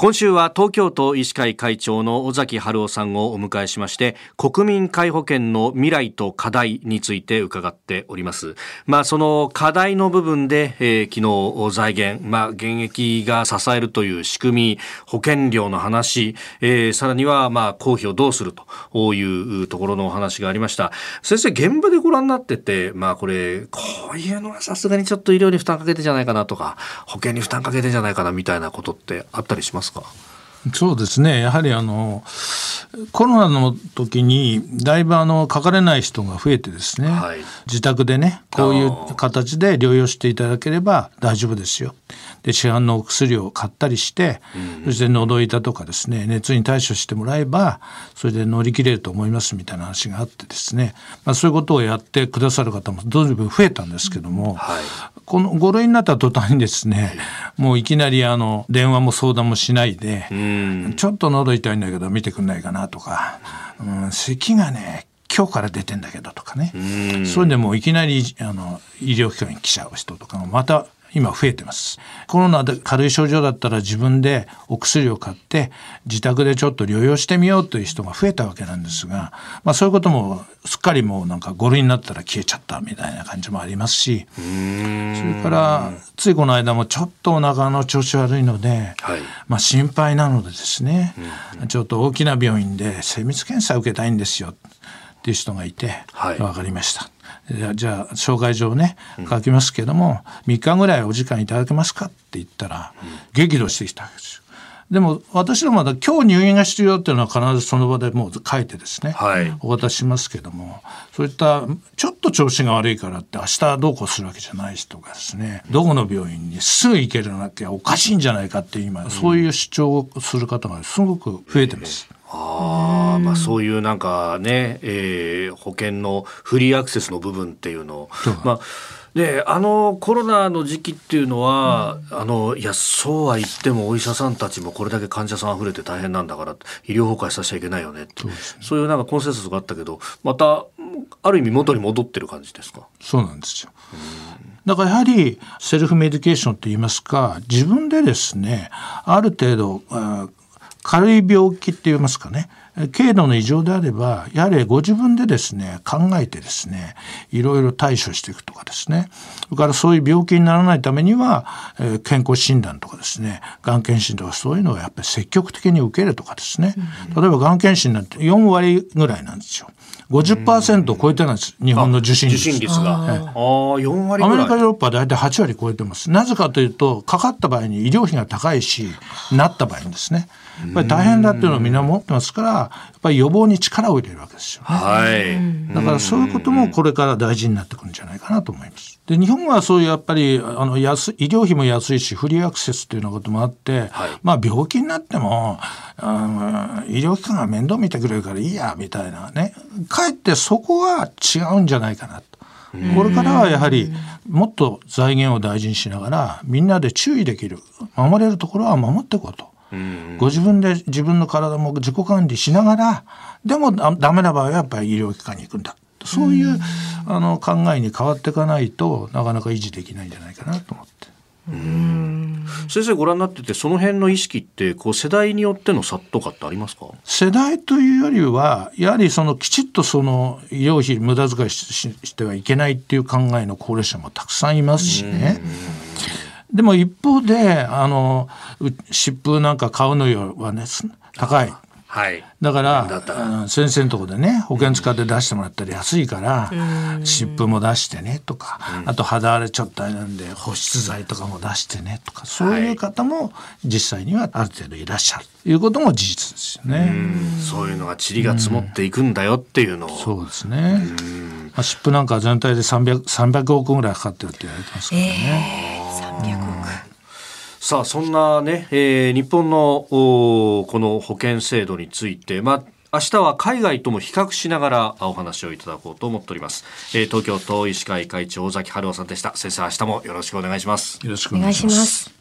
今週は東京都医師会会長の尾崎春夫さんをお迎えしまして国民皆保険の未来と課題について伺っております。まあその課題の部分で、えー、昨日財源まあ現役が支えるという仕組み保険料の話、えー、さらにはまあ公費をどうするというところのお話がありました。先生現場でご覧になっててまあこれこういうのはさすがにちょっと医療に負担かけてじゃないかなとか保険に負担かけてじゃないかなみたいなことってあったりします？ますか？そうですね。やはりあのコロナの時にだいぶあのかかれない人が増えてですね、はい、自宅でねこういう形で療養していただければ大丈夫ですよ。で市販のお薬を買ったりして、うん、そして喉痛とかですね熱に対処してもらえばそれで乗り切れると思いますみたいな話があってですね、まあ、そういうことをやってくださる方もどんどん増えたんですけども、はい、この5類になった途端にですね、もういきなりあの電話も相談もしないで、ちょっと喉痛いんだけど見てくんないかなとか、うん、咳がね今日から出てんだけどとかね、それでもういきなりあの医療機関に来ちゃう人とかもまた今増えてます。コロナで軽い症状だったら自分でお薬を買って自宅でちょっと療養してみようという人が増えたわけなんですが、まあそういうこともすっかりもうなんか5類になったら消えちゃったみたいな感じもありますし、それからついこの間もちょっとお腹の調子悪いので、はい、まあ心配なのでですね、ちょっと大きな病院で精密検査を受けたいんですよっていう人がいて、はい、分かりました。じゃあ紹介状ね書きますけども、うん、3日ぐらいお時間いただけますかって言ったら、激怒してきたわけですよ。でも私どもは今日入院が必要っていうのは必ずその場でもう書いてですね、はい、お渡ししますけどもそういったちょっと調子が悪いからって明日どうこうするわけじゃない人がですねどこの病院にすぐ行けるなきゃおかしいんじゃないかって今、うん、そういう主張をする方がすごく増えてます。あまあ、そういうなんかね、えー、保険のフリーアクセスの部分っていうの。を、まあであのコロナの時期っていうのは、うん、あのいやそうは言ってもお医者さんたちもこれだけ患者さん溢れて大変なんだから医療崩壊させちゃいけないよねそう、ね,、そういうなんかコンセンサスがあったけどまたある意味元に戻ってる感じですか？そうなんですよ。だからやはりセルフメディケーションといいますか自分でですねある程度軽い病気って言いますかね。軽度の異常であればやはりご自分でですね考えてですねいろいろ対処していくとかですね。それからそういう病気にならないためには、えー、健康診断とかですねがん検診とかそういうのをやっぱり積極的に受けるとかですね、例えばがん検診なんて4割ぐらいなんですよ。50%を超えてないです、日本の受診率。受が。あ4割アメリカ、ヨーロッパは大体8割超えてます。なぜかというと、かかった場合に医療費が高いし、なった場合にですね。やっぱり大変だっていうのをみんな持ってますから、やっぱり予防に力を入れるわけですよ、ね、はい。だからそういうこともこれから大事になってくるんじゃないかなと思います。で、日本はそういうやっぱり、あの、安、医療費も安いし、フリーアクセスっていうようなこともあって、はい、まあ病気になっても、あ医療機関が面倒見てくれるからいいや、みたいなね。かえってそこは違うんじゃないかなと。これからはやはりもっと財源を大事にしながらみんなで注意できる守れるところは守っていこうと。ご自分で自分の体も自己管理しながらでもダメな場合はやっぱり医療機関に行くんだそういうあの考えに変わっていかないとなかなか維持できないんじゃないかなと思って。先生ご覧になっててその辺の意識ってこう世代によっての差とかってありますか？世代というよりはやはりそのきちっとその医療費無駄遣いしてはいけないっていう考えの高齢者もたくさんいますしね。でも一方であの湿布なんか買うのよはね高い。はい、だから先生のとこでね保険使って出してもらったら安いから湿布も出してねとか、あと肌荒れちょっとあれなんで保湿剤とかも出してねとかそういう方も実際にはある程度いらっしゃるということも事実ですよね。そういうのが塵が積もっていくんだよっていうのを。そうですね。まあ、湿布なんか全体で 300, 300億ぐらいかかってるって言われてますからね。えー、300億。さあそんなね、えー、日本のこの保険制度について、まあ明日は海外とも比較しながらお話をいただこうと思っております、えー、東京都医師会会長尾崎春夫さんでした。先生明日もよろしくお願いします。よろしくお願いします。